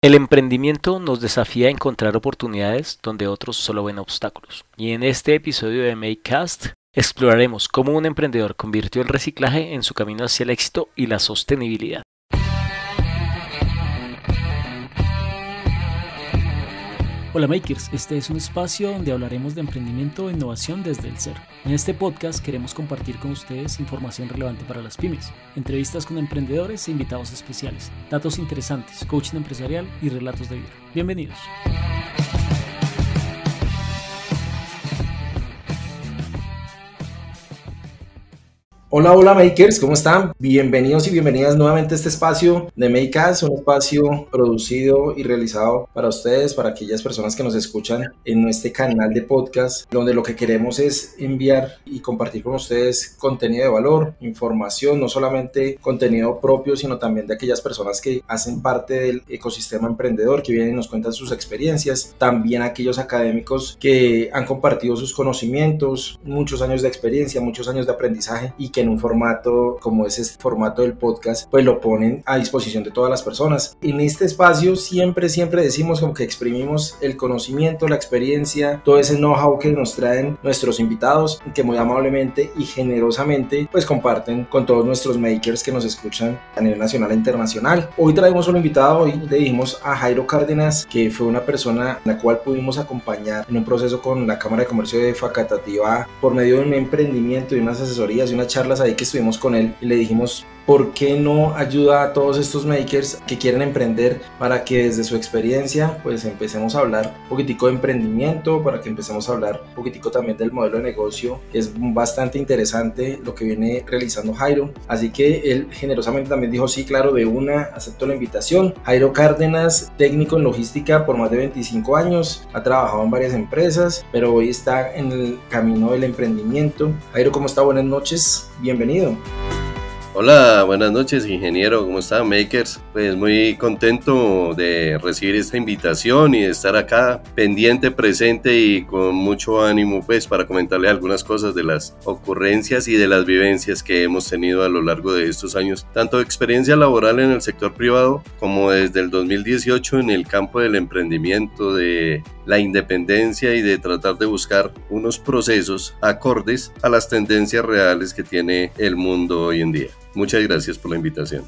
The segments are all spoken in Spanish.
El emprendimiento nos desafía a encontrar oportunidades donde otros solo ven obstáculos. Y en este episodio de Makecast exploraremos cómo un emprendedor convirtió el reciclaje en su camino hacia el éxito y la sostenibilidad. Hola Makers, este es un espacio donde hablaremos de emprendimiento e innovación desde el cero. En este podcast queremos compartir con ustedes información relevante para las pymes, entrevistas con emprendedores e invitados especiales, datos interesantes, coaching empresarial y relatos de vida. Bienvenidos. Hola, hola makers, ¿cómo están? Bienvenidos y bienvenidas nuevamente a este espacio de Makers, un espacio producido y realizado para ustedes, para aquellas personas que nos escuchan en este canal de podcast, donde lo que queremos es enviar y compartir con ustedes contenido de valor, información, no solamente contenido propio, sino también de aquellas personas que hacen parte del ecosistema emprendedor, que vienen y nos cuentan sus experiencias, también aquellos académicos que han compartido sus conocimientos, muchos años de experiencia, muchos años de aprendizaje y que en un formato como es este formato del podcast, pues lo ponen a disposición de todas las personas. En este espacio siempre, siempre decimos como que exprimimos el conocimiento, la experiencia, todo ese know-how que nos traen nuestros invitados, que muy amablemente y generosamente pues comparten con todos nuestros makers que nos escuchan a nivel nacional e internacional. Hoy traemos un invitado, hoy le dijimos a Jairo Cárdenas, que fue una persona la cual pudimos acompañar en un proceso con la Cámara de Comercio de Facatativa por medio de un emprendimiento y unas asesorías y una charla ahí que estuvimos con él y le dijimos ¿por qué no ayuda a todos estos makers que quieren emprender para que desde su experiencia pues empecemos a hablar un poquitico de emprendimiento, para que empecemos a hablar un poquitico también del modelo de negocio, es bastante interesante lo que viene realizando Jairo. Así que él generosamente también dijo, sí, claro, de una, acepto la invitación. Jairo Cárdenas, técnico en logística por más de 25 años, ha trabajado en varias empresas, pero hoy está en el camino del emprendimiento. Jairo, ¿cómo está? Buenas noches, bienvenido. Hola, buenas noches ingeniero, ¿cómo está Makers? Pues muy contento de recibir esta invitación y de estar acá pendiente, presente y con mucho ánimo pues para comentarle algunas cosas de las ocurrencias y de las vivencias que hemos tenido a lo largo de estos años, tanto experiencia laboral en el sector privado como desde el 2018 en el campo del emprendimiento, de la independencia y de tratar de buscar unos procesos acordes a las tendencias reales que tiene el mundo hoy en día. Muchas gracias por la invitación.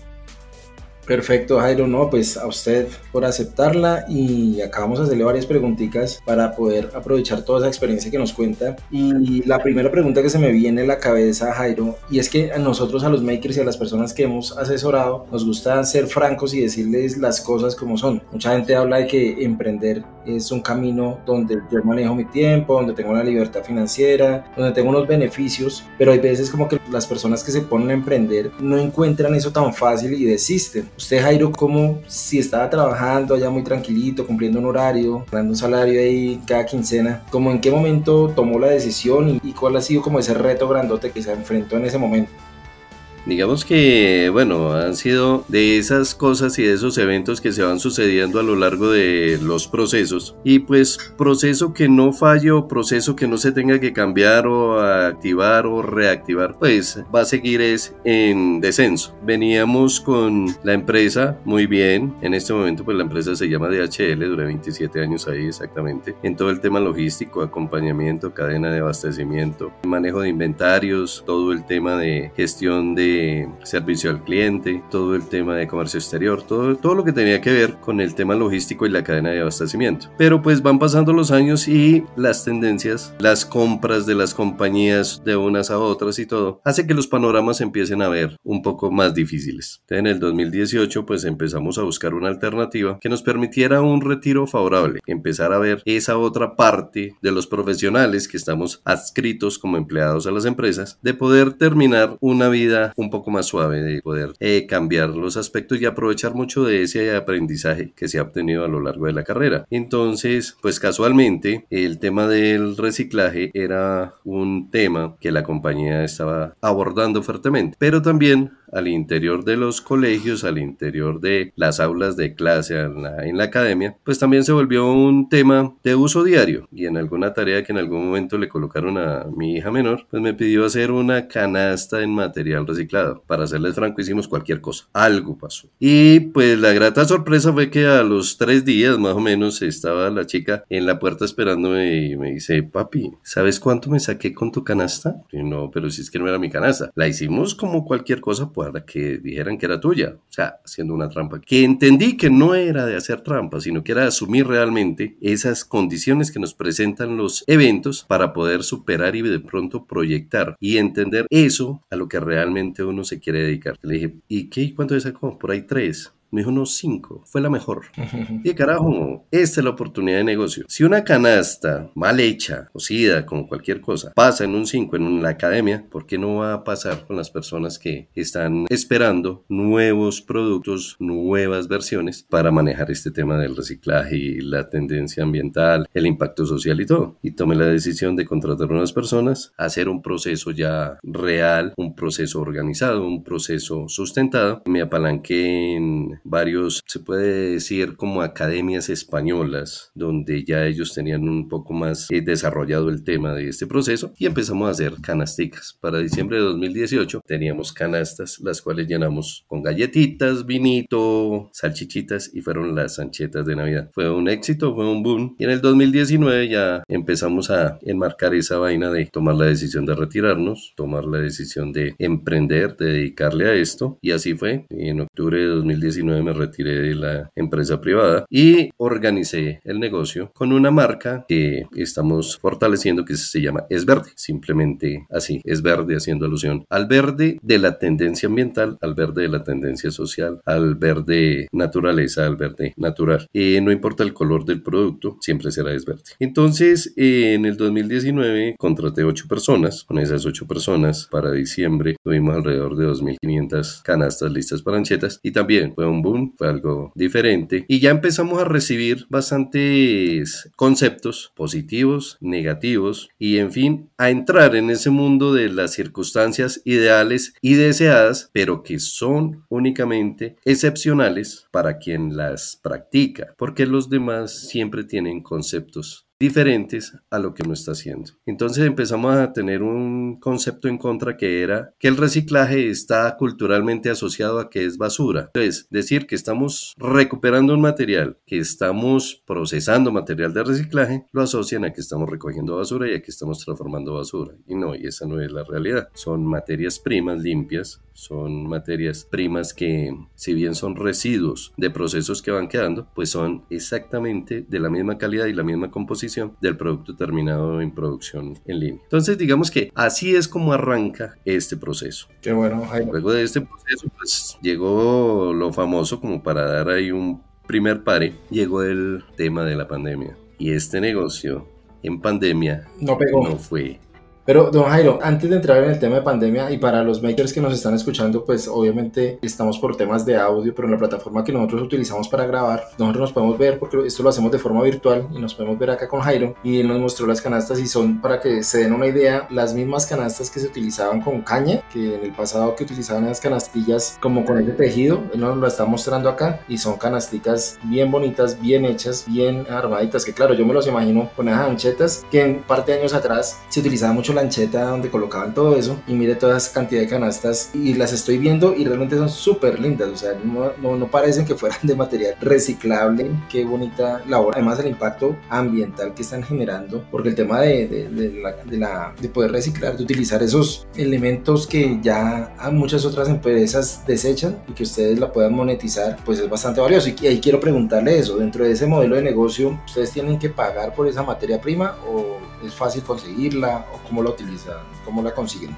Perfecto, Jairo. No, pues a usted por aceptarla y acabamos de hacerle varias preguntitas para poder aprovechar toda esa experiencia que nos cuenta. Y la primera pregunta que se me viene a la cabeza, Jairo, y es que a nosotros, a los makers y a las personas que hemos asesorado, nos gusta ser francos y decirles las cosas como son. Mucha gente habla de que emprender es un camino donde yo manejo mi tiempo, donde tengo una libertad financiera, donde tengo unos beneficios, pero hay veces como que las personas que se ponen a emprender no encuentran eso tan fácil y desisten. Usted, Jairo, como si estaba trabajando allá muy tranquilito, cumpliendo un horario, ganando un salario ahí cada quincena, como en qué momento tomó la decisión y, cuál ha sido como ese reto grandote que se enfrentó en ese momento? Digamos que, bueno, han sido de esas cosas y de esos eventos que se van sucediendo a lo largo de los procesos. Y pues proceso que no falle o proceso que no se tenga que cambiar o activar o reactivar, pues va a seguir es en descenso. Veníamos con la empresa muy bien. En este momento pues la empresa se llama DHL, duré 27 años ahí exactamente. En todo el tema logístico, acompañamiento, cadena de abastecimiento, manejo de inventarios, todo el tema de gestión de servicio al cliente, todo el tema de comercio exterior, todo, todo lo que tenía que ver con el tema logístico y la cadena de abastecimiento. Pero pues van pasando los años y las tendencias, las compras de las compañías de unas a otras y todo, hace que los panoramas empiecen a ver un poco más difíciles. En el 2018 pues empezamos a buscar una alternativa que nos permitiera un retiro favorable, empezar a ver esa otra parte de los profesionales que estamos adscritos como empleados a las empresas, de poder terminar una vida un poco más suave, de poder eh, cambiar los aspectos y aprovechar mucho de ese aprendizaje que se ha obtenido a lo largo de la carrera. Entonces, pues casualmente, el tema del reciclaje era un tema que la compañía estaba abordando fuertemente, pero también al interior de los colegios, al interior de las aulas de clase en la, academia, pues también se volvió un tema de uso diario y en alguna tarea que en algún momento le colocaron a mi hija menor, pues me pidió hacer una canasta en material reciclado reciclado. Para serles franco, hicimos cualquier cosa. Algo pasó. Y pues la grata sorpresa fue que a los tres días más o menos estaba la chica en la puerta esperándome y me dice, papi, ¿sabes cuánto me saqué con tu canasta? Y no, pero si es que no era mi canasta. La hicimos como cualquier cosa para que dijeran que era tuya. O sea, haciendo una trampa. Que entendí que no era de hacer trampa, sino que era asumir realmente esas condiciones que nos presentan los eventos para poder superar y de pronto proyectar y entender eso a lo que realmente uno se quiere dedicar. Le dije, ¿y qué? ¿Cuánto sacó? Por ahí tres. Me dijo unos cinco, fue la mejor. Y carajo, esta es la oportunidad de negocio. Si una canasta mal hecha, cocida, como cualquier cosa, pasa en un 5 en la academia, ¿por qué no va a pasar con las personas que están esperando nuevos productos, nuevas versiones para manejar este tema del reciclaje y la tendencia ambiental, el impacto social y todo? Y tomé la decisión de contratar a unas personas, hacer un proceso ya real, un proceso organizado, un proceso sustentado. Me apalanqué en varios, se puede decir, como academias españolas, donde ya ellos tenían un poco más eh, desarrollado el tema de este proceso y empezamos a hacer canasticas. Para diciembre de 2018 teníamos canastas, las cuales llenamos con galletitas, vinito, salchichitas y fueron las anchetas de Navidad. Fue un éxito, fue un boom y en el 2019 ya empezamos a enmarcar esa vaina de tomar la decisión de retirarnos, tomar la decisión de emprender, de dedicarle a esto y así fue. En octubre de 2019 me retiré de la empresa privada y organicé el negocio con una marca que estamos fortaleciendo que se llama Es Verde, simplemente así, Es Verde haciendo alusión al verde de la tendencia ambiental, al verde de la tendencia social, al verde naturaleza, al verde natural. y no importa el color del producto, siempre será Es Verde. Entonces, en el 2019 contraté ocho personas, con esas ocho personas para diciembre tuvimos alrededor de 2.500 canastas listas para anchetas y también fue un boom, fue algo diferente. Y ya empezamos a recibir bastantes conceptos positivos, negativos y en fin, a entrar en ese mundo de las circunstancias ideales y deseadas, pero que son únicamente excepcionales para quien las practica, porque los demás siempre tienen conceptos diferentes a lo que uno está haciendo. Entonces empezamos a tener un concepto en contra que era que el reciclaje está culturalmente asociado a que es basura. Entonces, decir que estamos recuperando un material, que estamos procesando material de reciclaje, lo asocian a que estamos recogiendo basura y a que estamos transformando basura. Y no, y esa no es la realidad. Son materias primas limpias, son materias primas que, si bien son residuos de procesos que van quedando, pues son exactamente de la misma calidad y la misma composición del producto terminado en producción en línea. Entonces, digamos que así es como arranca este proceso. Qué bueno, Luego de este proceso, pues llegó lo famoso como para dar ahí un primer pare, llegó el tema de la pandemia. Y este negocio en pandemia no, pegó. no fue pero, don Jairo, antes de entrar en el tema de pandemia y para los makers que nos están escuchando, pues obviamente estamos por temas de audio, pero en la plataforma que nosotros utilizamos para grabar, nosotros nos podemos ver porque esto lo hacemos de forma virtual y nos podemos ver acá con Jairo y él nos mostró las canastas y son, para que se den una idea, las mismas canastas que se utilizaban con caña, que en el pasado que utilizaban las canastillas como con ese tejido, él nos lo está mostrando acá y son canasticas bien bonitas, bien hechas, bien armaditas, que claro, yo me los imagino con esas anchetas que en parte de años atrás se utilizaba mucho la lancheta donde colocaban todo eso y mire toda esa cantidad de canastas y las estoy viendo y realmente son súper lindas, o sea, no, no, parecen que fueran de material reciclable, qué bonita labor, además el impacto ambiental que están generando, porque el tema de, de, la, de, la, de poder reciclar, de utilizar esos elementos que ya a muchas otras empresas desechan y que ustedes la puedan monetizar, pues es bastante valioso. Y ahí quiero preguntarle eso, dentro de ese modelo de negocio, ¿ustedes tienen que pagar por esa materia prima o es fácil conseguirla o cómo la utilizan, cómo la consiguen.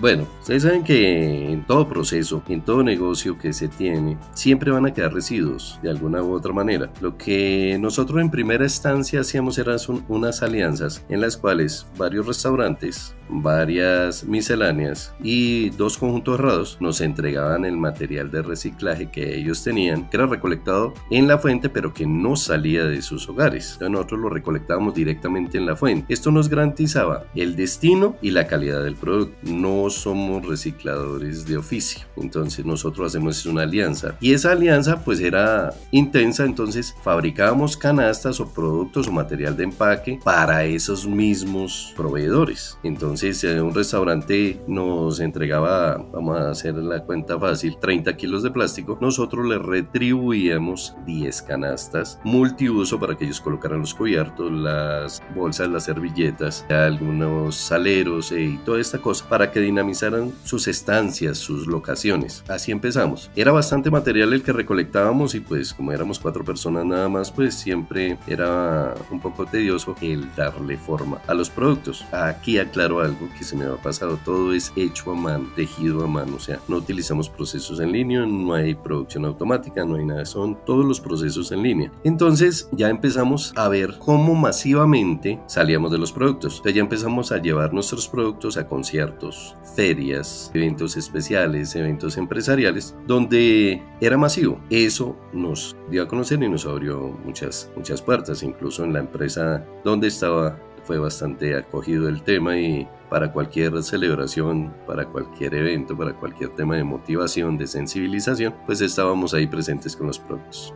Bueno, ustedes saben que en todo proceso, en todo negocio que se tiene, siempre van a quedar residuos de alguna u otra manera. Lo que nosotros en primera instancia hacíamos eran unas alianzas en las cuales varios restaurantes, varias misceláneas y dos conjuntos cerrados nos entregaban el material de reciclaje que ellos tenían, que era recolectado en la fuente pero que no salía de sus hogares. nosotros lo recolectábamos directamente en la fuente. Esto nos garantizaba el destino y la calidad del producto. No somos recicladores de oficio. Entonces nosotros hacemos una alianza. Y esa alianza pues era intensa, entonces fabricábamos canastas o productos o material de empaque para esos mismos proveedores. Entonces eh, un restaurante nos entregaba, vamos a hacer la cuenta fácil, 30 kilos de plástico. Nosotros le retribuíamos 10 canastas multiuso para que ellos colocaran los cubiertos, las bolsas, las servilletas, algunos saleros eh, y toda esta cosa para que dinamizaran sus estancias, sus locaciones. Así empezamos. Era bastante material el que recolectábamos y pues como éramos cuatro personas nada más, pues siempre era un poco tedioso el darle forma a los productos. Aquí aclaro algo que se me ha pasado, todo es hecho a mano, tejido a mano, o sea, no utilizamos procesos en línea, no hay producción automática, no hay nada, son todos los procesos en línea. Entonces ya empezamos a ver cómo masivamente salíamos de los productos. Ya empezamos a llevar nuestros productos a conciertos, ferias, eventos especiales, eventos empresariales, donde era masivo. Eso nos dio a conocer y nos abrió muchas, muchas puertas, incluso en la empresa donde estaba fue bastante acogido el tema y para cualquier celebración, para cualquier evento, para cualquier tema de motivación, de sensibilización, pues estábamos ahí presentes con los productos.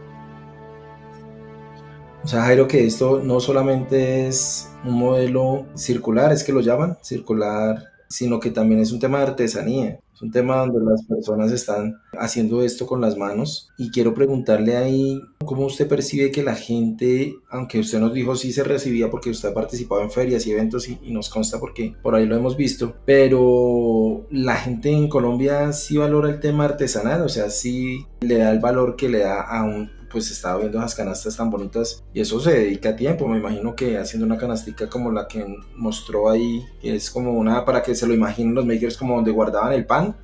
O sea, Jairo, que esto no solamente es un modelo circular, es que lo llaman circular, sino que también es un tema de artesanía. Es un tema donde las personas están haciendo esto con las manos. Y quiero preguntarle ahí cómo usted percibe que la gente, aunque usted nos dijo sí se recibía porque usted ha participado en ferias y eventos y, y nos consta porque por ahí lo hemos visto, pero la gente en Colombia sí valora el tema artesanal, o sea, sí le da el valor que le da a un pues estaba viendo esas canastas tan bonitas y eso se dedica tiempo, me imagino que haciendo una canastica como la que mostró ahí, es como una para que se lo imaginen los makers como donde guardaban el pan.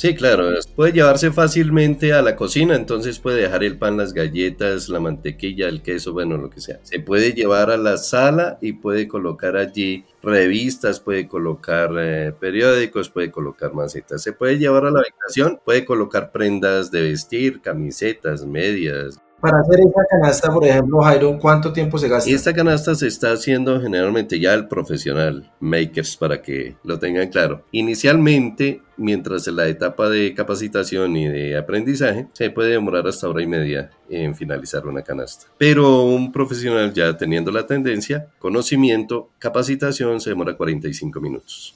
Sí, claro, puede llevarse fácilmente a la cocina, entonces puede dejar el pan, las galletas, la mantequilla, el queso, bueno, lo que sea. Se puede llevar a la sala y puede colocar allí revistas, puede colocar eh, periódicos, puede colocar macetas. Se puede llevar a la habitación, puede colocar prendas de vestir, camisetas, medias, para hacer esa canasta, por ejemplo, Jairo, ¿cuánto tiempo se gasta? Esta canasta se está haciendo generalmente ya el profesional, makers, para que lo tengan claro. Inicialmente, mientras en la etapa de capacitación y de aprendizaje, se puede demorar hasta hora y media en finalizar una canasta. Pero un profesional ya teniendo la tendencia, conocimiento, capacitación, se demora 45 minutos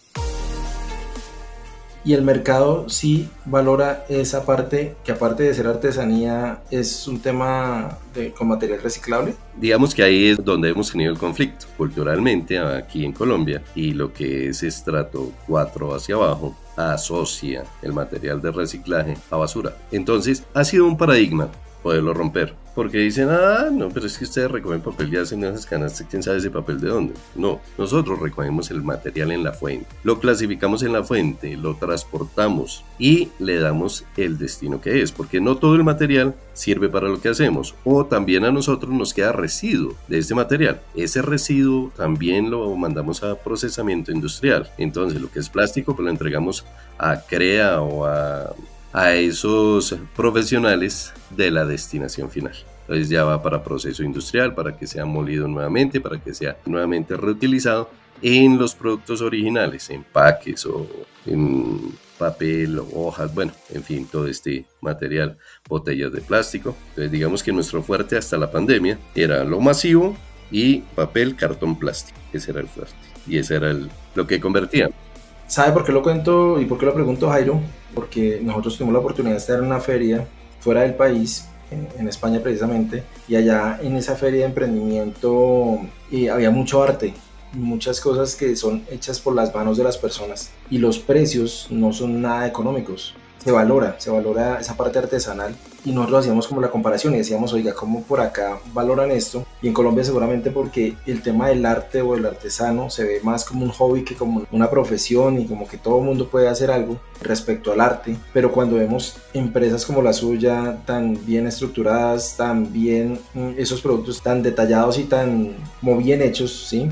y el mercado sí valora esa parte que aparte de ser artesanía es un tema con material reciclable. Digamos que ahí es donde hemos tenido el conflicto culturalmente aquí en Colombia y lo que es estrato 4 hacia abajo asocia el material de reciclaje a basura. Entonces ha sido un paradigma poderlo romper porque dicen, ah, no, pero es que ustedes recogen papel y hacen esas canastas, quién sabe ese papel de dónde. No, nosotros recogemos el material en la fuente, lo clasificamos en la fuente, lo transportamos y le damos el destino que es, porque no todo el material sirve para lo que hacemos, o también a nosotros nos queda residuo de este material. Ese residuo también lo mandamos a procesamiento industrial. Entonces, lo que es plástico, pues lo entregamos a CREA o a a esos profesionales de la destinación final. Entonces ya va para proceso industrial, para que sea molido nuevamente, para que sea nuevamente reutilizado en los productos originales, empaques o en papel, hojas, bueno, en fin, todo este material, botellas de plástico. Entonces digamos que nuestro fuerte hasta la pandemia era lo masivo y papel, cartón, plástico. Ese era el fuerte y ese era lo que convertíamos. ¿Sabe por qué lo cuento y por qué lo pregunto, Jairo? Porque nosotros tuvimos la oportunidad de estar en una feria fuera del país, en, España precisamente, y allá en esa feria de emprendimiento eh, había mucho arte, muchas cosas que son hechas por las manos de las personas y los precios no son nada económicos se valora, se valora esa parte artesanal y nosotros hacíamos como la comparación y decíamos, oiga, ¿cómo por acá valoran esto? Y en Colombia seguramente porque el tema del arte o del artesano se ve más como un hobby que como una profesión y como que todo el mundo puede hacer algo respecto al arte, pero cuando vemos empresas como la suya tan bien estructuradas, tan bien mm, esos productos tan detallados y tan como bien hechos, ¿sí?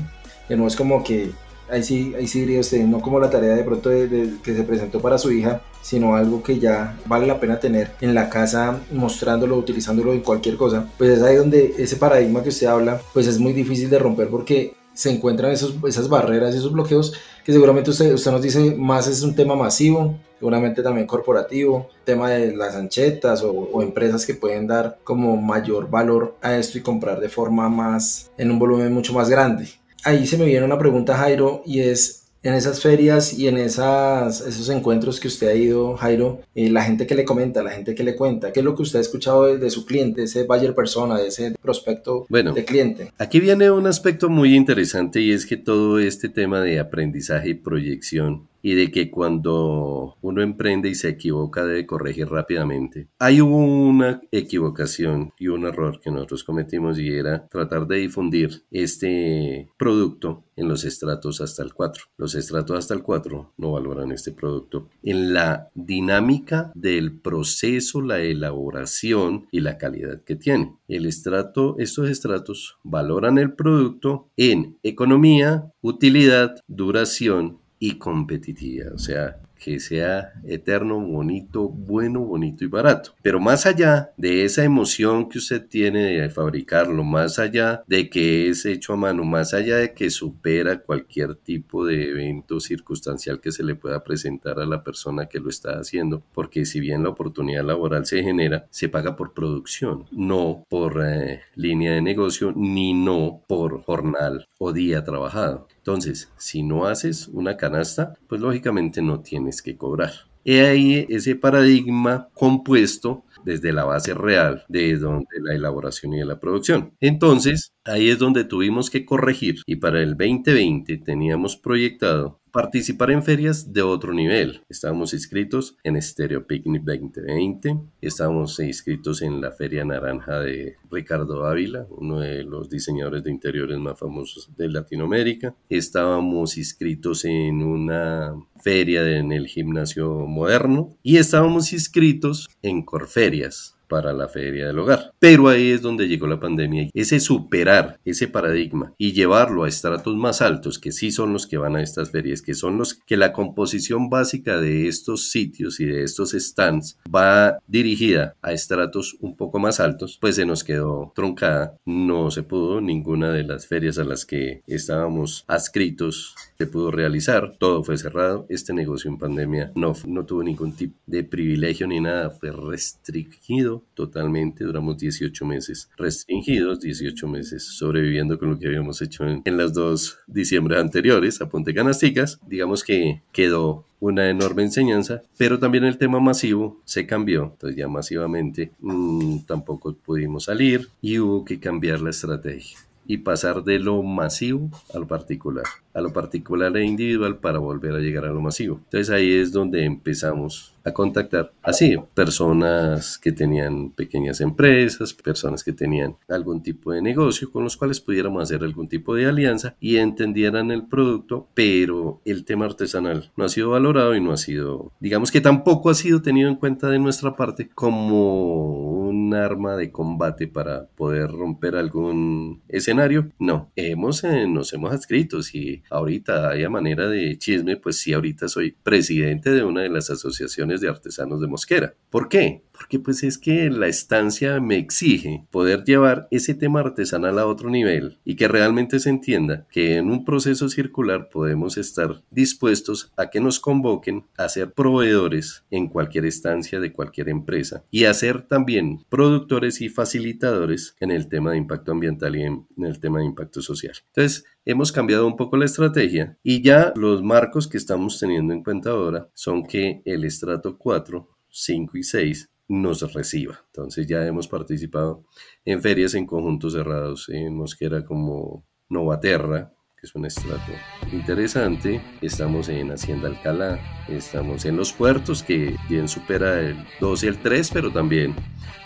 Que no es como que ahí sí, ahí sí diría usted, no como la tarea de pronto de, que se presentó para su hija, sino algo que ya vale la pena tener en la casa, mostrándolo, utilizándolo en cualquier cosa, pues es ahí donde ese paradigma que usted habla, pues es muy difícil de romper porque se encuentran esos, esas barreras y esos bloqueos que seguramente usted, usted nos dice más es un tema masivo, seguramente también corporativo, tema de las anchetas o, o, empresas que pueden dar como mayor valor a esto y comprar de forma más, en un volumen mucho más grande. Ahí se me viene una pregunta, Jairo, y es, en esas ferias y en esas, esos encuentros que usted ha ido, Jairo, eh, la gente que le comenta, la gente que le cuenta, ¿qué es lo que usted ha escuchado de, de su cliente, ese buyer persona, de ese prospecto bueno, de cliente? Aquí viene un aspecto muy interesante y es que todo este tema de aprendizaje y proyección y de que cuando uno emprende y se equivoca debe corregir rápidamente. Hay una equivocación y un error que nosotros cometimos y era tratar de difundir este producto en los estratos hasta el 4. Los estratos hasta el 4 no valoran este producto en la dinámica del proceso, la elaboración y la calidad que tiene. El estrato, estos estratos valoran el producto en economía, utilidad, duración y competitiva, o sea, que sea eterno, bonito, bueno, bonito y barato. Pero más allá de esa emoción que usted tiene de fabricarlo, más allá de que es hecho a mano, más allá de que supera cualquier tipo de evento circunstancial que se le pueda presentar a la persona que lo está haciendo, porque si bien la oportunidad laboral se genera, se paga por producción, no por eh, línea de negocio, ni no por jornal o día trabajado. Entonces, si no haces una canasta, pues lógicamente no tienes que cobrar. He ahí ese paradigma compuesto desde la base real de donde la elaboración y la producción. Entonces, ahí es donde tuvimos que corregir y para el 2020 teníamos proyectado participar en ferias de otro nivel. Estábamos inscritos en Stereo Picnic 2020, estábamos inscritos en la Feria Naranja de Ricardo Ávila, uno de los diseñadores de interiores más famosos de Latinoamérica. Estábamos inscritos en una feria en el gimnasio moderno y estábamos inscritos en Corferias para la feria del hogar. Pero ahí es donde llegó la pandemia. Ese superar ese paradigma y llevarlo a estratos más altos, que sí son los que van a estas ferias, que son los que la composición básica de estos sitios y de estos stands va dirigida a estratos un poco más altos, pues se nos quedó truncada. No se pudo ninguna de las ferias a las que estábamos adscritos se pudo realizar, todo fue cerrado. Este negocio en pandemia no, no tuvo ningún tipo de privilegio ni nada, fue restringido totalmente, duramos 18 meses restringidos, 18 meses sobreviviendo con lo que habíamos hecho en, las dos diciembre anteriores a Ponte Canasticas. Digamos que quedó una enorme enseñanza, pero también el tema masivo se cambió, entonces ya masivamente mmm, tampoco pudimos salir y hubo que cambiar la estrategia y pasar de lo masivo a lo particular, a lo particular e individual para volver a llegar a lo masivo. Entonces ahí es donde empezamos a contactar así personas que tenían pequeñas empresas, personas que tenían algún tipo de negocio con los cuales pudiéramos hacer algún tipo de alianza y entendieran el producto, pero el tema artesanal no ha sido valorado y no ha sido, digamos que tampoco ha sido tenido en cuenta de nuestra parte como arma de combate para poder romper algún escenario. No, hemos, eh, nos hemos adscrito, si ahorita hay manera de chisme, pues sí, ahorita soy presidente de una de las asociaciones de artesanos de Mosquera. ¿Por qué? Porque pues es que la estancia me exige poder llevar ese tema artesanal a otro nivel y que realmente se entienda que en un proceso circular podemos estar dispuestos a que nos convoquen a ser proveedores en cualquier estancia de cualquier empresa y a ser también productores y facilitadores en el tema de impacto ambiental y en, el tema de impacto social. Entonces, hemos cambiado un poco la estrategia y ya los marcos que estamos teniendo en cuenta ahora son que el estrato 4, 5 y 6 nos reciba. Entonces ya hemos participado en ferias en conjuntos cerrados en Mosquera como Novaterra, que es un estrato interesante. Estamos en Hacienda Alcalá, estamos en los puertos, que bien supera el 2 y el 3, pero también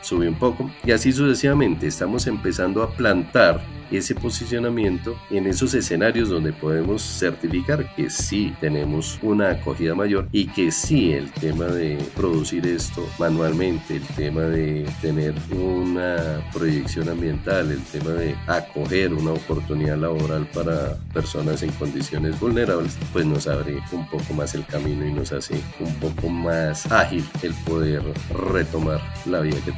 sube un poco. Y así sucesivamente estamos empezando a plantar ese posicionamiento en esos escenarios donde podemos certificar que sí tenemos una acogida mayor y que sí el tema de producir esto manualmente, el tema de tener una proyección ambiental, el tema de acoger una oportunidad laboral para personas en condiciones vulnerables, pues nos abre un poco más el camino y nos hace un poco más ágil el poder retomar la vida que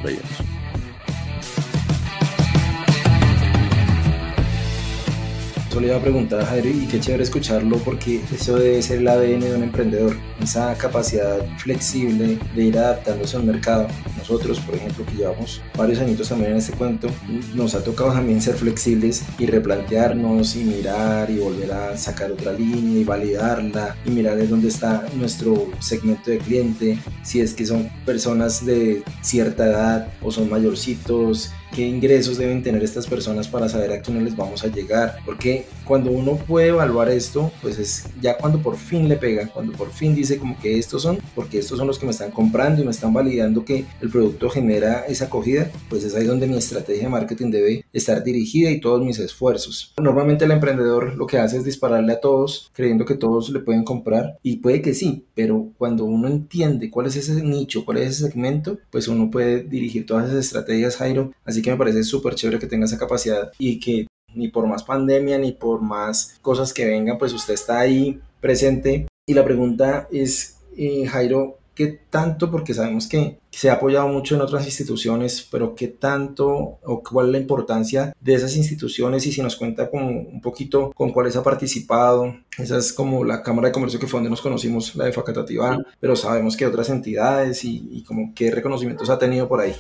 Eso le iba a preguntar a Jairo y qué chévere escucharlo porque eso debe ser el ADN de un emprendedor, esa capacidad flexible de ir adaptándose al mercado. Nosotros, por ejemplo, que llevamos varios añitos también en este cuento, nos ha tocado también ser flexibles y replantearnos y mirar y volver a sacar otra línea y validarla y mirar de dónde está nuestro segmento de cliente, si es que son personas de cierta edad o son mayorcitos qué ingresos deben tener estas personas para saber a quiénes les vamos a llegar. Porque cuando uno puede evaluar esto, pues es ya cuando por fin le pega, cuando por fin dice como que estos son, porque estos son los que me están comprando y me están validando que el producto genera esa acogida, pues es ahí donde mi estrategia de marketing debe estar dirigida y todos mis esfuerzos. Normalmente el emprendedor lo que hace es dispararle a todos, creyendo que todos le pueden comprar y puede que sí, pero cuando uno entiende cuál es ese nicho, cuál es ese segmento, pues uno puede dirigir todas esas estrategias, Jairo, Así que me parece súper chévere que tenga esa capacidad y que ni por más pandemia ni por más cosas que vengan, pues usted está ahí presente. Y la pregunta es, eh, Jairo, ¿qué tanto? Porque sabemos que se ha apoyado mucho en otras instituciones, pero ¿qué tanto o cuál es la importancia de esas instituciones? Y si nos cuenta como un poquito con cuáles ha participado. Esa es como la Cámara de Comercio que fue donde nos conocimos, la de Facatativá, pero sabemos que otras entidades y, y como qué reconocimientos ha tenido por ahí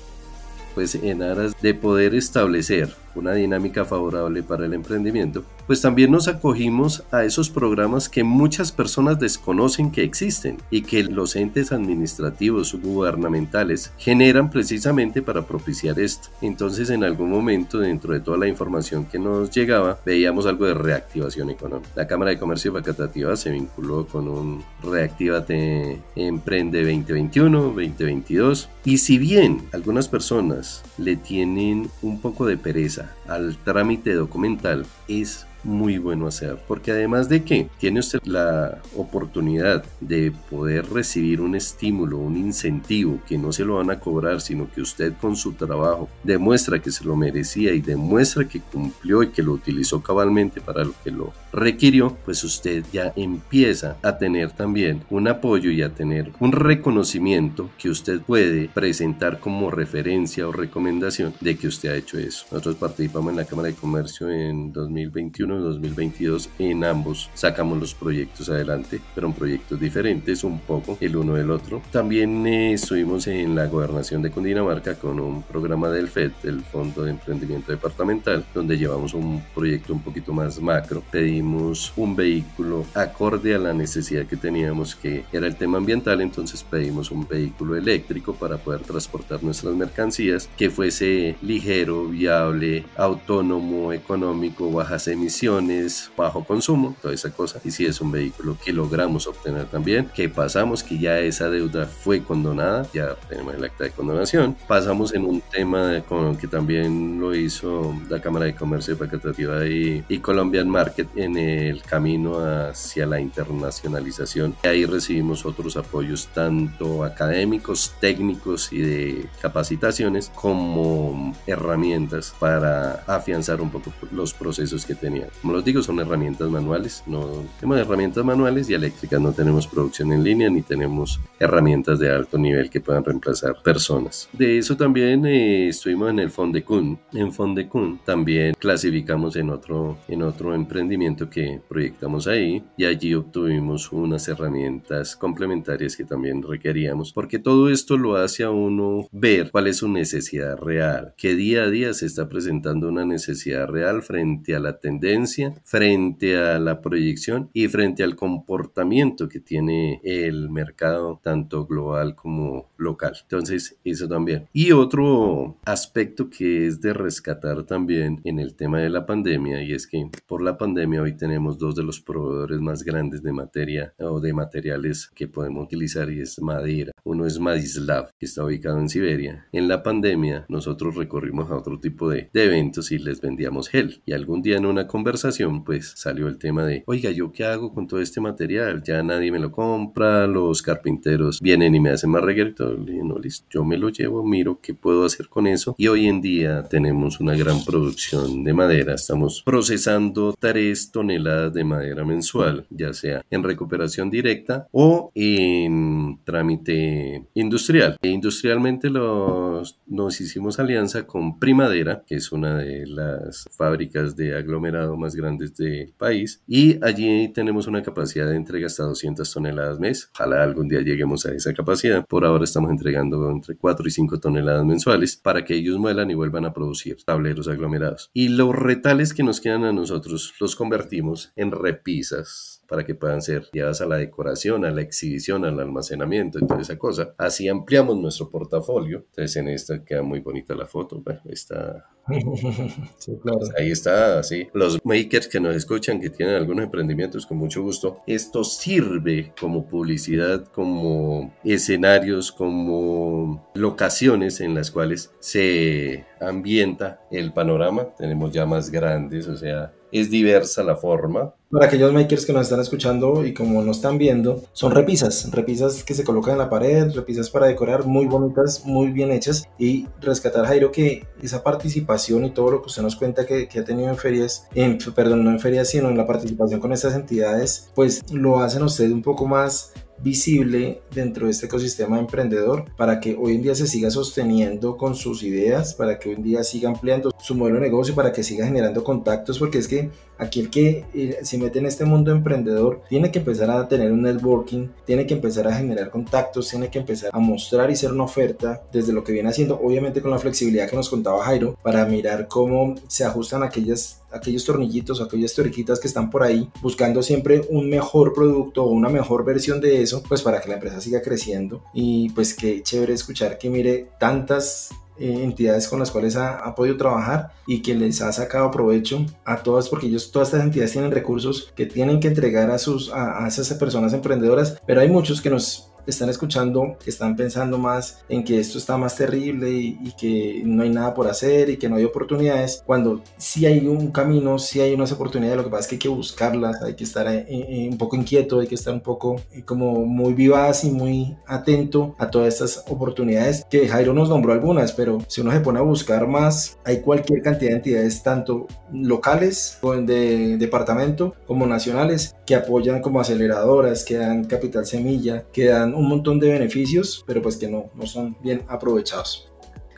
pues en aras de poder establecer una dinámica favorable para el emprendimiento, pues también nos acogimos a esos programas que muchas personas desconocen que existen y que los entes administrativos gubernamentales generan precisamente para propiciar esto. Entonces en algún momento dentro de toda la información que nos llegaba veíamos algo de reactivación económica. La Cámara de Comercio y se vinculó con un Reactivate Emprende 2021, 2022 y si bien algunas personas le tienen un poco de pereza al trámite documental es muy bueno hacer, porque además de que tiene usted la oportunidad de poder recibir un estímulo, un incentivo que no se lo van a cobrar, sino que usted con su trabajo demuestra que se lo merecía y demuestra que cumplió y que lo utilizó cabalmente para lo que lo requirió, pues usted ya empieza a tener también un apoyo y a tener un reconocimiento que usted puede presentar como referencia o recomendación de que usted ha hecho eso. Nosotros participamos en la Cámara de Comercio en 2021 y 2022 en ambos sacamos los proyectos adelante, pero en proyectos diferentes un poco el uno del otro. También eh, estuvimos en la gobernación de Cundinamarca con un programa del FED, el Fondo de Emprendimiento Departamental, donde llevamos un proyecto un poquito más macro. Pedí un vehículo acorde a la necesidad que teníamos, que era el tema ambiental, entonces pedimos un vehículo eléctrico para poder transportar nuestras mercancías, que fuese ligero, viable, autónomo, económico, bajas emisiones, bajo consumo, toda esa cosa. Y si es un vehículo que logramos obtener también, que pasamos, que ya esa deuda fue condonada, ya tenemos el acta de condonación, pasamos en un tema con, que también lo hizo la Cámara de Comercio de Facatativa y, y Colombian Market en en el camino hacia la internacionalización. Ahí recibimos otros apoyos tanto académicos, técnicos y de capacitaciones como herramientas para afianzar un poco los procesos que tenían. Como los digo, son herramientas manuales, no tenemos herramientas manuales y eléctricas, no tenemos producción en línea ni tenemos herramientas de alto nivel que puedan reemplazar personas. De eso también eh, estuvimos en el Fondecun. En Fondecun también clasificamos en otro, en otro emprendimiento que proyectamos ahí y allí obtuvimos unas herramientas complementarias que también requeríamos porque todo esto lo hace a uno ver cuál es su necesidad real, que día a día se está presentando una necesidad real frente a la tendencia, frente a la proyección y frente al comportamiento que tiene el mercado tanto global como local. Entonces, eso también. Y otro aspecto que es de rescatar también en el tema de la pandemia y es que por la pandemia hoy tenemos dos de los proveedores más grandes de materia o de materiales que podemos utilizar y es madera. Uno es Madislav, que está ubicado en Siberia. En la pandemia nosotros recorrimos a otro tipo de, de eventos y les vendíamos gel. Y algún día en una conversación pues salió el tema de, oiga, ¿yo qué hago con todo este material? Ya nadie me lo compra, los carpinteros vienen y me hacen más reguerito. No, yo me lo llevo, miro qué puedo hacer con eso. Y hoy en día tenemos una gran producción de madera. Estamos procesando tres toneladas de madera mensual, ya sea en recuperación directa o en trámite industrial. E industrialmente los, nos hicimos alianza con Primadera, que es una de las fábricas de aglomerado más grandes del país y allí tenemos una capacidad de entrega hasta 200 toneladas mes. Ojalá algún día lleguemos a esa capacidad. Por ahora estamos entregando entre 4 y 5 toneladas mensuales para que ellos muelan y vuelvan a producir tableros aglomerados. Y los retales que nos quedan a nosotros los convertimos en repisas para que puedan ser llevadas a la decoración, a la exhibición, al almacenamiento y toda esa cosa. Así ampliamos nuestro portafolio. Entonces en esta queda muy bonita la foto. Bueno, está... Ahí está, sí. Los makers que nos escuchan, que tienen algunos emprendimientos, con mucho gusto. Esto sirve como publicidad, como escenarios, como locaciones en las cuales se ambienta el panorama. Tenemos ya más grandes, o sea, es diversa la forma. Para aquellos makers que nos están escuchando y como no están viendo, son repisas, repisas que se colocan en la pared, repisas para decorar, muy bonitas, muy bien hechas. Y rescatar, Jairo, que esa participación y todo lo que usted nos cuenta que, que ha tenido en ferias, en, perdón, no en ferias, sino en la participación con estas entidades, pues lo hacen ustedes un poco más visible dentro de este ecosistema emprendedor para que hoy en día se siga sosteniendo con sus ideas, para que hoy en día siga ampliando su modelo de negocio, para que siga generando contactos, porque es que aquí el que eh, se mete en este mundo emprendedor tiene que empezar a tener un networking, tiene que empezar a generar contactos, tiene que empezar a mostrar y ser una oferta desde lo que viene haciendo, obviamente con la flexibilidad que nos contaba Jairo, para mirar cómo se ajustan aquellas aquellos tornillitos, aquellas tuerquitas que están por ahí, buscando siempre un mejor producto o una mejor versión de eso, pues para que la empresa siga creciendo. Y pues qué chévere escuchar que mire tantas eh, entidades con las cuales ha, podido trabajar y que les ha sacado provecho a todas porque ellos todas estas entidades tienen recursos que tienen que entregar a sus a esas personas emprendedoras pero hay muchos que nos están escuchando, están pensando más en que esto está más terrible y, que no hay nada por hacer y que no hay oportunidades, cuando sí hay un camino, sí hay unas oportunidades, lo que pasa es que hay que buscarlas, hay que estar eh, eh, un poco inquieto, hay que estar un poco eh, como muy vivaz y muy atento a todas estas oportunidades que Jairo nos nombró algunas, pero si uno se pone a buscar más, hay cualquier cantidad de entidades, tanto locales de departamento como nacionales, que apoyan como aceleradoras, que dan capital semilla, que dan un montón de beneficios, pero pues que no, no son bien aprovechados.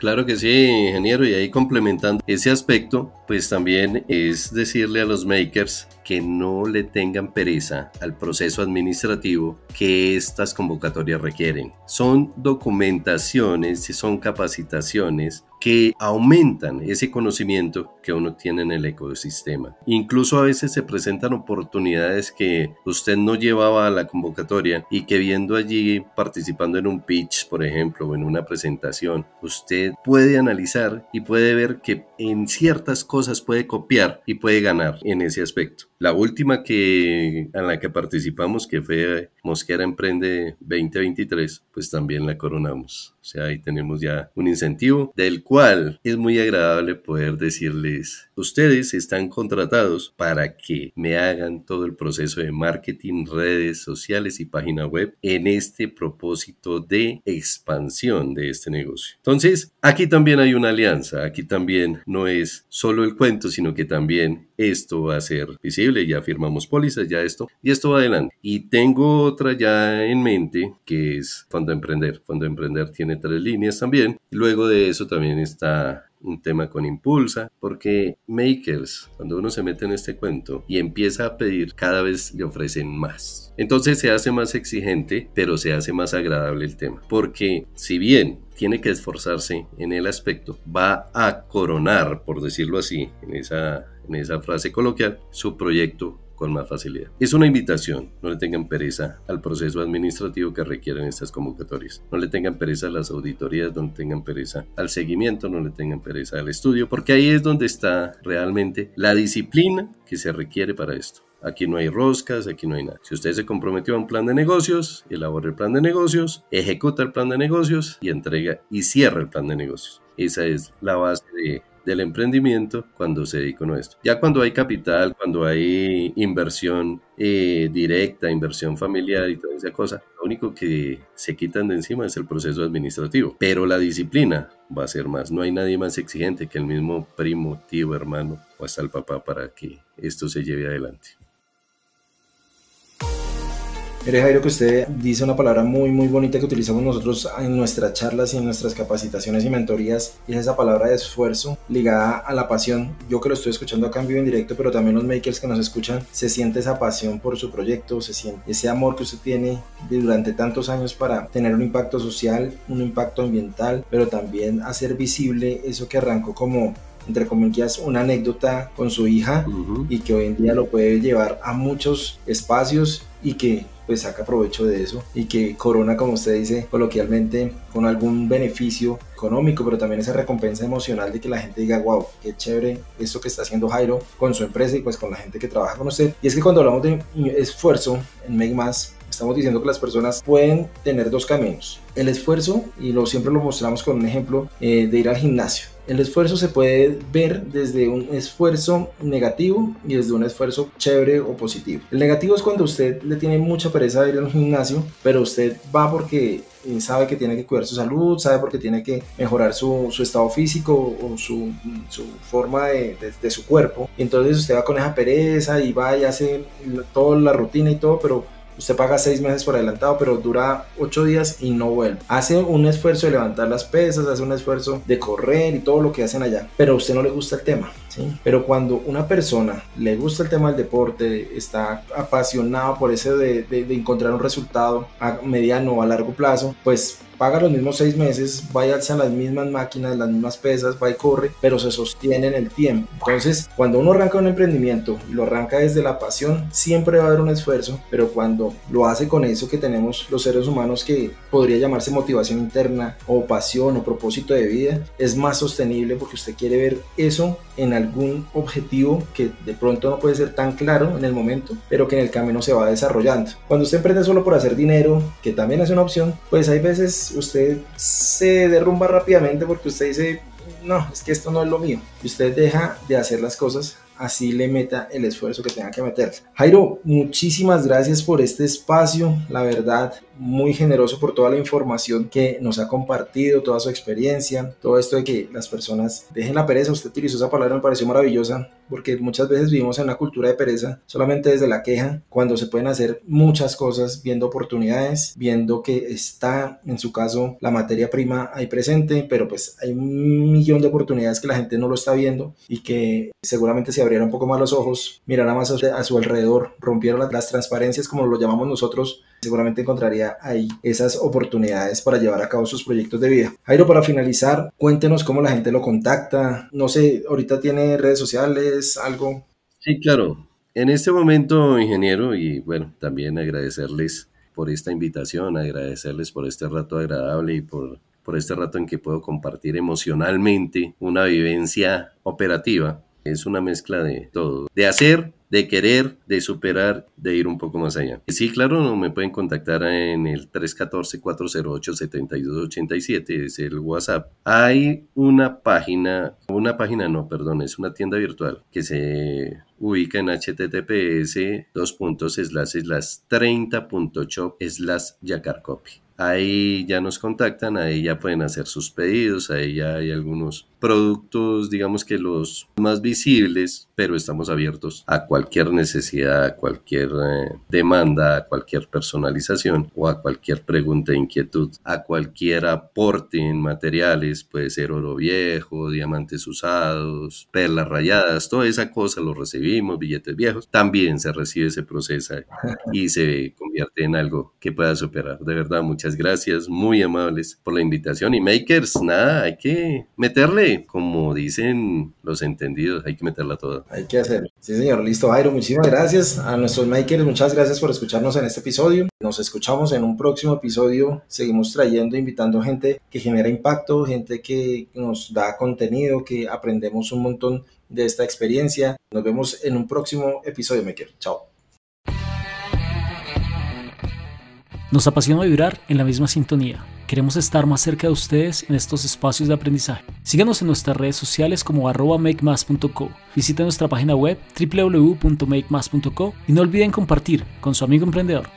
Claro que sí, ingeniero, y ahí complementando ese aspecto, pues también es decirle a los makers que no le tengan pereza al proceso administrativo que estas convocatorias requieren. Son documentaciones, son capacitaciones que aumentan ese conocimiento que uno tiene en el ecosistema. Incluso a veces se presentan oportunidades que usted no llevaba a la convocatoria y que viendo allí participando en un pitch, por ejemplo, o en una presentación, usted puede analizar y puede ver que en ciertas cosas puede copiar y puede ganar en ese aspecto. La última que en la que participamos, que fue Mosquera Emprende 2023, pues también la coronamos. O sea, ahí tenemos ya un incentivo del cual es muy agradable poder decirles, ustedes están contratados para que me hagan todo el proceso de marketing, redes sociales y página web en este propósito de expansión de este negocio. Entonces, aquí también hay una alianza, aquí también no es solo el cuento, sino que también esto va a ser visible, ya firmamos pólizas, ya esto, y esto va adelante. Y tengo otra ya en mente, que es Fondo Emprender. Fondo Emprender tiene tres líneas también. Luego de eso también está un tema con impulsa, porque makers, cuando uno se mete en este cuento y empieza a pedir, cada vez le ofrecen más. Entonces se hace más exigente, pero se hace más agradable el tema, porque si bien tiene que esforzarse en el aspecto, va a coronar, por decirlo así, en esa, en esa frase coloquial, su proyecto con más facilidad. Es una invitación, no le tengan pereza al proceso administrativo que requieren estas convocatorias. No le tengan pereza a las auditorías, no le tengan pereza al seguimiento, no le tengan pereza al estudio, porque ahí es donde está realmente la disciplina que se requiere para esto. Aquí no hay roscas, aquí no hay nada. Si usted se comprometió a un plan de negocios, elabora el plan de negocios, ejecuta el plan de negocios y entrega y cierra el plan de negocios. Esa es la base de, del emprendimiento cuando se dedica a esto. Ya cuando hay capital, cuando hay inversión eh, directa, inversión familiar y toda esa cosa, lo único que se quitan de encima es el proceso administrativo. Pero la disciplina va a ser más. No hay nadie más exigente que el mismo primo, tío, hermano o hasta el papá para que esto se lleve adelante. Mire Jairo que usted dice una palabra muy muy bonita que utilizamos nosotros en nuestras charlas y en nuestras capacitaciones y mentorías y es esa palabra de esfuerzo ligada a la pasión. Yo que lo estoy escuchando acá en vivo en directo, pero también los makers que nos escuchan, se siente esa pasión por su proyecto, se siente ese amor que usted tiene durante tantos años para tener un impacto social, un impacto ambiental, pero también hacer visible eso que arrancó como entre comillas, una anécdota con su hija y que hoy en día lo puede llevar a muchos espacios y que pues saca provecho de eso y que corona, como usted dice coloquialmente, con algún beneficio económico, pero también esa recompensa emocional de que la gente diga, wow, qué chévere esto que está haciendo Jairo con su empresa y pues con la gente que trabaja con usted. Y es que cuando hablamos de esfuerzo en Make Más, estamos diciendo que las personas pueden tener dos caminos. El esfuerzo, y lo siempre lo mostramos con un ejemplo, eh, de ir al gimnasio. El esfuerzo se puede ver desde un esfuerzo negativo y desde un esfuerzo chévere o positivo. El negativo es cuando usted le tiene mucha pereza de ir al gimnasio, pero usted va porque eh, sabe que tiene que cuidar su salud, sabe porque tiene que mejorar su, su estado físico o su, su forma de, de, su cuerpo. Entonces usted va con esa pereza y va y hace toda la rutina y todo, pero Usted paga seis meses por adelantado, pero dura ocho días y no vuelve. Hace un esfuerzo de levantar las pesas, hace un esfuerzo de correr y todo lo que hacen allá, pero a usted no le gusta el tema. ¿sí? Pero cuando una persona le gusta el tema del deporte, está apasionado por ese de, de, de encontrar un resultado a mediano o a largo plazo, pues paga los mismos seis meses, vaya a las mismas máquinas, las mismas pesas, va y corre, pero se sostiene en el tiempo. Entonces, cuando uno arranca un emprendimiento y lo arranca desde la pasión, siempre va a haber un esfuerzo, pero cuando lo hace con eso que tenemos los seres humanos que podría llamarse motivación interna o pasión o propósito de vida, es más sostenible porque usted quiere ver eso en algún objetivo que de pronto no puede ser tan claro en el momento, pero que en el camino se va desarrollando. Cuando usted emprende solo por hacer dinero, que también es una opción, pues hay veces usted se derrumba rápidamente porque usted dice, no, es que esto no es lo mío. Y usted deja de hacer las cosas así le meta el esfuerzo que tenga que meter. Jairo, muchísimas gracias por este espacio, la verdad, muy generoso por toda la información que nos ha compartido, toda su experiencia, todo esto de que las personas dejen la pereza, usted utilizó esa palabra, me pareció maravillosa, porque muchas veces vivimos en una cultura de pereza solamente desde la queja, cuando se pueden hacer muchas cosas, viendo oportunidades, viendo que está, en su caso, la materia prima ahí presente, pero pues hay un millón de oportunidades que la gente no lo está viendo y que seguramente se abriera un poco más los ojos, mirara más a su alrededor, rompiera las transparencias como lo llamamos nosotros, seguramente encontraría ahí esas oportunidades para llevar a cabo sus proyectos de vida. Jairo, para finalizar, cuéntenos cómo la gente lo contacta. No sé, ahorita tiene redes sociales, algo. Sí, claro. En este momento, ingeniero, y bueno, también agradecerles por esta invitación, agradecerles por este rato agradable y por, por este rato en que puedo compartir emocionalmente una vivencia operativa es una mezcla de todo, de hacer, de querer, de superar, de ir un poco más allá. Sí, claro, me pueden contactar en el 314-408-7287, es el WhatsApp. Hay una página, una página no, perdón, es una tienda virtual que se ubica en https dos puntos slash slash 30.shop slash yacarcopy. Ahí ya nos contactan, ahí ya pueden hacer sus pedidos, ahí ya hay algunos productos, digamos que los más visibles, pero estamos abiertos a cualquier necesidad, a cualquier eh, demanda, a cualquier personalización o a cualquier pregunta, inquietud, a cualquier aporte en materiales, puede ser oro viejo, diamantes usados, perlas rayadas, toda esa cosa lo recibimos, billetes viejos, también se recibe ese proceso y se convierte en algo que pueda superar. De verdad, muchas gracias, muy amables por la invitación. Y makers, nada, hay que meterle como dicen los entendidos, hay que meterla toda. Hay que hacerlo. Sí, señor. Listo, Jairo. Muchísimas gracias a nuestros makers. Muchas gracias por escucharnos en este episodio. Nos escuchamos en un próximo episodio. Seguimos trayendo, invitando gente que genera impacto, gente que nos da contenido, que aprendemos un montón de esta experiencia. Nos vemos en un próximo episodio, maker. Chao. Nos apasiona vibrar en la misma sintonía. Queremos estar más cerca de ustedes en estos espacios de aprendizaje. Síganos en nuestras redes sociales como arroba makemas.co. Visiten nuestra página web www.makemas.co y no olviden compartir con su amigo emprendedor.